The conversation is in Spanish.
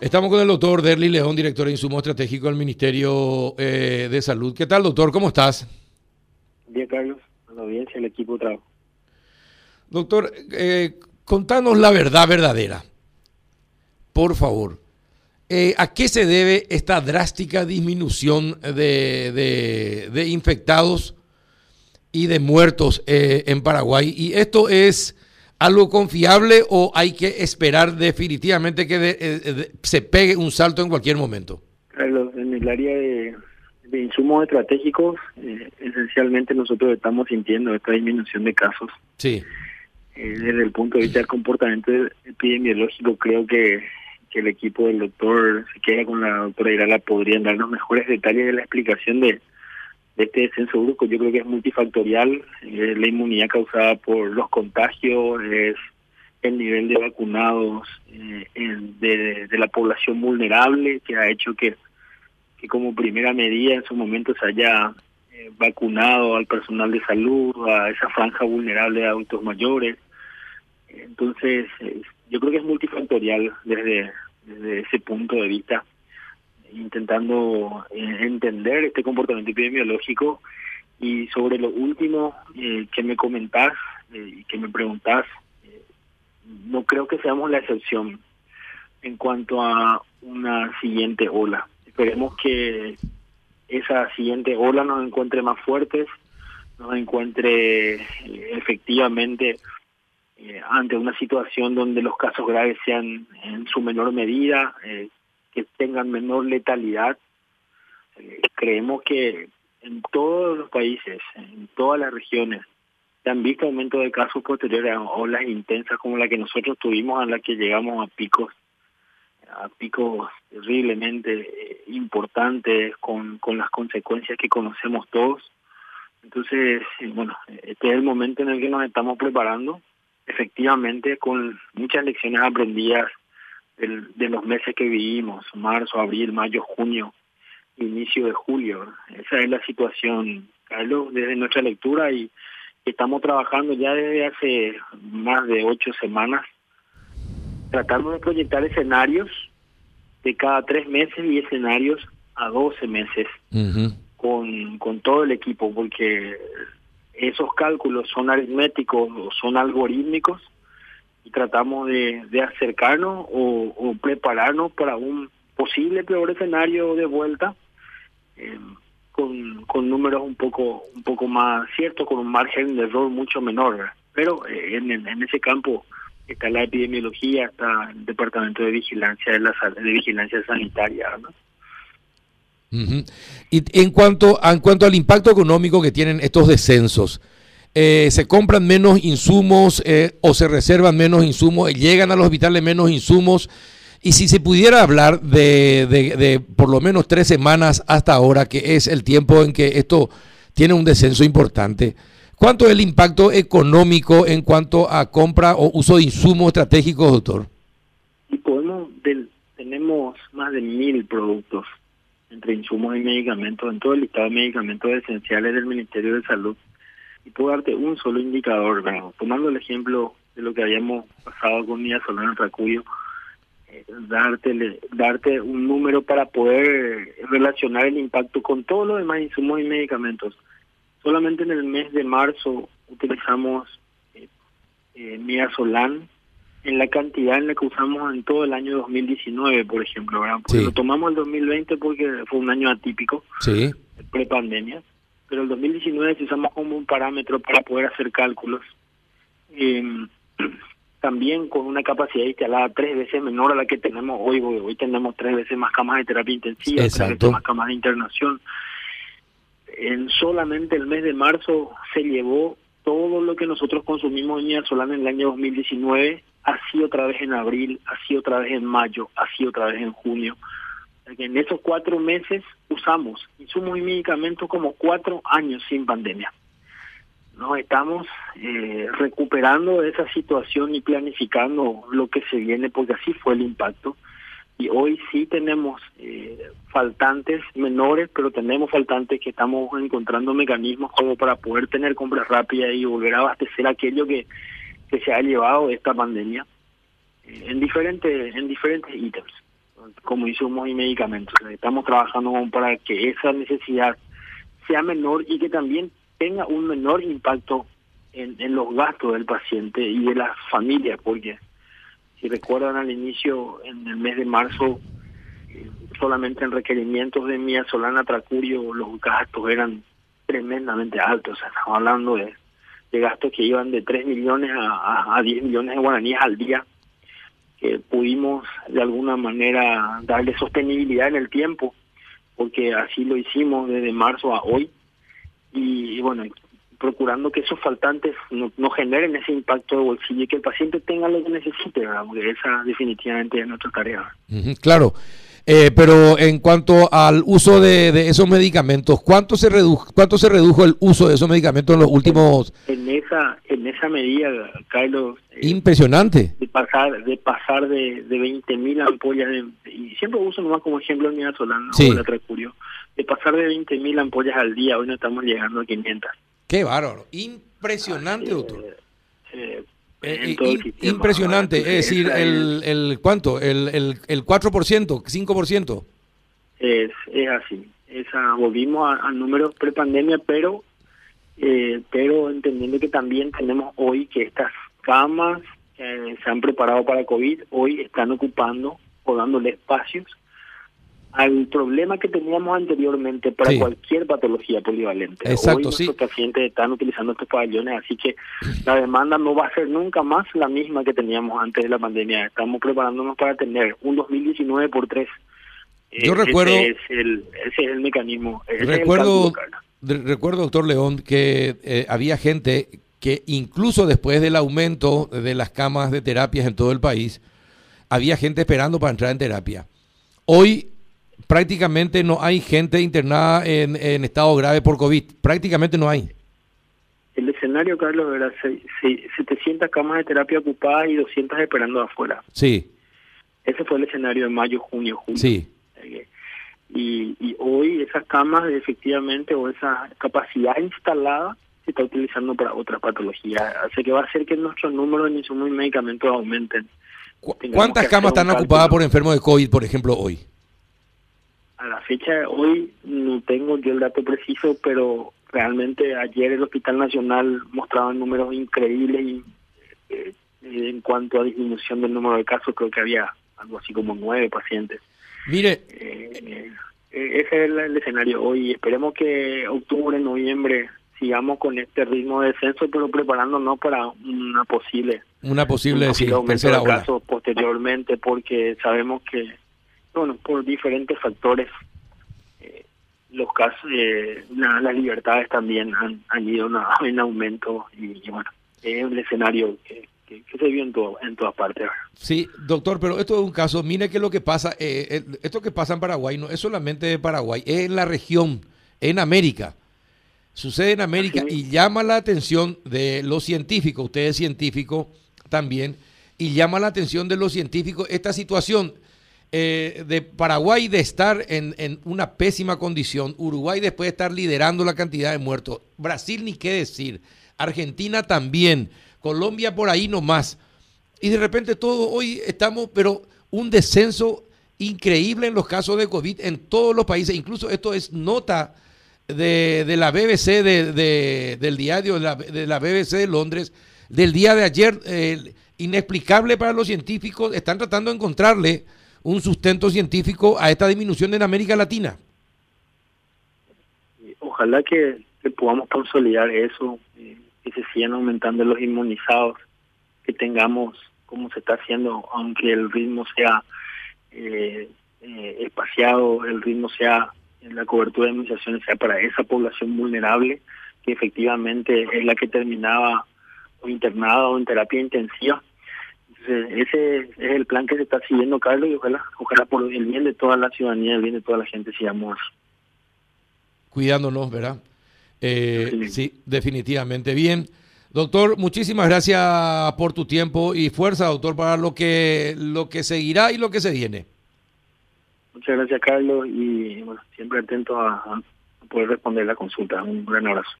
Estamos con el doctor Derly León, director de Insumo Estratégico del Ministerio eh, de Salud. ¿Qué tal, doctor? ¿Cómo estás? Bien, Carlos. A la audiencia, el equipo de trabajo. Doctor, eh, contanos la verdad verdadera. Por favor. Eh, ¿A qué se debe esta drástica disminución de, de, infectados y de muertos en Paraguay? ¿Y esto es algo confiable o hay que esperar definitivamente que eh, se pegue un salto en cualquier momento? Carlos, en el área de, insumos estratégicos, esencialmente nosotros estamos sintiendo esta disminución de casos. Sí. desde el punto de vista del comportamiento epidemiológico, creo que que el equipo del doctor se queda con la doctora Irala podrían darnos mejores detalles de la explicación de, este descenso brusco. Yo creo que es multifactorial, es la inmunidad causada por los contagios, es el nivel de vacunados eh, de, de, la población vulnerable que ha hecho que, que como primera medida en su momento se haya eh, vacunado al personal de salud, a esa franja vulnerable de adultos mayores. Entonces, yo creo que es multifactorial desde ese punto de vista, intentando eh, entender este comportamiento epidemiológico y sobre lo último eh, que me comentás eh, y que me preguntás, no creo que seamos la excepción en cuanto a una siguiente ola. Esperemos que esa siguiente ola nos encuentre más fuertes, nos encuentre efectivamente ante una situación donde los casos graves sean en su menor medida, que tengan menor letalidad. Eh, creemos que en todos los países, en todas las regiones, se han visto aumentos de casos posteriores a olas intensas como la que nosotros tuvimos, a la que llegamos a picos a picos terriblemente importantes con, con las consecuencias que conocemos todos. Entonces, bueno, este es el momento en el que nos estamos preparando efectivamente con muchas lecciones aprendidas de los meses que vivimos, marzo, abril, mayo, junio, inicio de julio. Esa es la situación, Carlos, desde nuestra lectura y estamos trabajando ya desde hace más de ocho semanas, tratando de proyectar escenarios de cada tres meses y escenarios a doce meses con, con todo el equipo, porque esos cálculos son aritméticos o son algorítmicos y tratamos de, de acercarnos o, prepararnos para un posible peor escenario de vuelta eh, con, con números un poco un poco más ciertos con un margen de error mucho menor pero eh, en, en ese campo está la epidemiología está el departamento de vigilancia de la de vigilancia sanitaria ¿no? Y en cuanto, en cuanto al impacto económico que tienen estos descensos, eh, ¿se compran menos insumos eh, o se reservan menos insumos? ¿Llegan a los hospitales menos insumos? Y si se pudiera hablar de, de, por lo menos tres semanas hasta ahora, que es el tiempo en que esto tiene un descenso importante, ¿cuánto es el impacto económico en cuanto a compra o uso de insumos estratégicos, doctor? Y podemos, tenemos más de mil productos entre insumos y medicamentos, en todo el listado de medicamentos esenciales del Ministerio de Salud. Y puedo darte un solo indicador, tomando el ejemplo de lo que habíamos pasado con Mía Solana Tracuyo, eh, darte, darte un número para poder relacionar el impacto con todos los demás insumos y medicamentos. Solamente en el mes de marzo utilizamos eh, eh Mía Solán en la cantidad en la que usamos en todo el año 2019, por ejemplo, ¿verdad? Porque lo tomamos el 2020 porque fue un año atípico, sí. pre-pandemia, pero el 2019 si usamos como un parámetro para poder hacer cálculos. Em, también con una capacidad instalada tres veces menor a la que tenemos hoy, hoy tenemos tres veces más camas de terapia intensiva, tres veces más camas de internación. En solamente el mes de marzo se llevó todo lo que nosotros consumimos en Solana en el año 2019 así otra vez en abril, así otra vez en mayo, así otra vez en junio. En esos cuatro meses usamos insumos y medicamentos como cuatro años sin pandemia. Nos estamos eh, recuperando de esa situación y planificando lo que se viene, porque así fue el impacto. Y hoy sí tenemos eh, faltantes menores, pero tenemos faltantes que estamos encontrando mecanismos como para poder tener compras rápidas y volver a abastecer aquello que se ha llevado esta pandemia eh, en diferentes en diferentes ítems. Como insumos y medicamentos. Estamos trabajando para que esa necesidad sea menor y que también tenga un menor impacto en, los gastos del paciente y de las familias, porque si recuerdan al inicio, en el mes de marzo, eh, solamente en requerimientos de Mía Solana Tracurio los gastos eran tremendamente altos. Estamos hablando de, de gastos que iban de 3 millones a, a, 10 millones de guaraníes al día, que pudimos de alguna manera darle sostenibilidad en el tiempo, porque así lo hicimos desde marzo a hoy. Y, bueno, procurando que esos faltantes no, no, generen ese impacto de bolsillo y que el paciente tenga lo que necesite, porque esa definitivamente es nuestra tarea. claro. Eh, pero en cuanto al uso de, esos medicamentos, ¿cuánto se redujo cuánto se redujo el uso de esos medicamentos en los últimos en, esa en esa medida, Carlos? Eh, Impresionante. De pasar de pasar de, de 20 mil ampollas y siempre uso nomás como ejemplo el Solana sí. o la de pasar de 20 mil ampollas al día, hoy no estamos llegando a 500. Qué bárbaro, impresionante, doctor. Eh, eh, impresionante, es decir, el, el ¿cuánto? El, el, el 4%, 5%. Es, es así. Esa, volvimos a, números pre-pandemia, pero, eh, pero entendiendo que también tenemos hoy que estas camas que se han preparado para COVID, hoy están ocupando o dándole espacios al problema que teníamos anteriormente para cualquier patología polivalente. Exacto, Hoy nuestros pacientes están utilizando estos pabellones, así que la demanda no va a ser nunca más la misma que teníamos antes de la pandemia. Estamos preparándonos para tener un 2019 por 3. Yo recuerdo... Ese es el, ese es el mecanismo. recuerdo, recuerdo, doctor León, que eh, había gente que incluso después del aumento de las camas de terapias en todo el país, había gente esperando para entrar en terapia. Hoy prácticamente no hay gente internada en, en estado grave por COVID. Prácticamente no hay. El escenario, Carlos, era 700 camas de terapia ocupadas y 200 esperando afuera. Sí. Ese fue el escenario de mayo, junio, julio. Sí. Y, y hoy esas camas, efectivamente, o esa capacidad instalada, se está utilizando para otras patologías. Así que va a hacer que nuestros números de insumos y medicamentos aumenten. ¿Cuántas camas están ocupadas por enfermos de COVID, por ejemplo, hoy? a la fecha de hoy no tengo yo el dato preciso, pero realmente ayer el Hospital Nacional mostraba números increíbles y, eh, en cuanto a disminución del número de casos, creo que había algo así como nueve pacientes. Mire, eh, eh, ese es el, escenario hoy. Esperemos que octubre, noviembre sigamos con este ritmo de descenso, pero preparándonos para una posible una posible, tercera casos posteriormente, porque sabemos que bueno, por diferentes factores, eh, los casos, eh, las libertades también han, han ido en aumento y, bueno, es un escenario que, se vio en, todo, en todas partes. Sí, doctor, pero esto es un caso, mire que lo que pasa, eh, esto que pasa en Paraguay no es solamente de Paraguay, es en la región, en América. Sucede en América y llama la atención de los científicos, usted es científico también, y llama la atención de los científicos esta situación eh, de Paraguay de estar en, en, una pésima condición, Uruguay después de estar liderando la cantidad de muertos, Brasil ni qué decir, Argentina también, Colombia por ahí nomás. Y de repente todo hoy estamos, pero un descenso increíble en los casos de COVID en todos los países, incluso esto es nota de, de la BBC, de, del diario de la, de la, BBC de Londres, del día de ayer, eh, inexplicable para los científicos, están tratando de encontrarle un sustento científico a esta disminución en América Latina. Ojalá que, podamos consolidar eso, eh, que se sigan aumentando los inmunizados, que tengamos, como se está haciendo, aunque el ritmo sea eh, eh, espaciado, el ritmo sea, la cobertura de inmunizaciones sea para esa población vulnerable, que efectivamente es la que terminaba o internada o en terapia intensiva ese es el plan que se está siguiendo, Carlos, y ojalá, ojalá por el bien de toda la ciudadanía, el bien de toda la gente, sigamos cuidándonos, ¿verdad? Eh, sí, definitivamente. Bien. Doctor, muchísimas gracias por tu tiempo y fuerza, doctor, para lo que lo que seguirá y lo que se viene. Muchas gracias, Carlos, y bueno, siempre atento a, a poder responder la consulta. Un gran abrazo.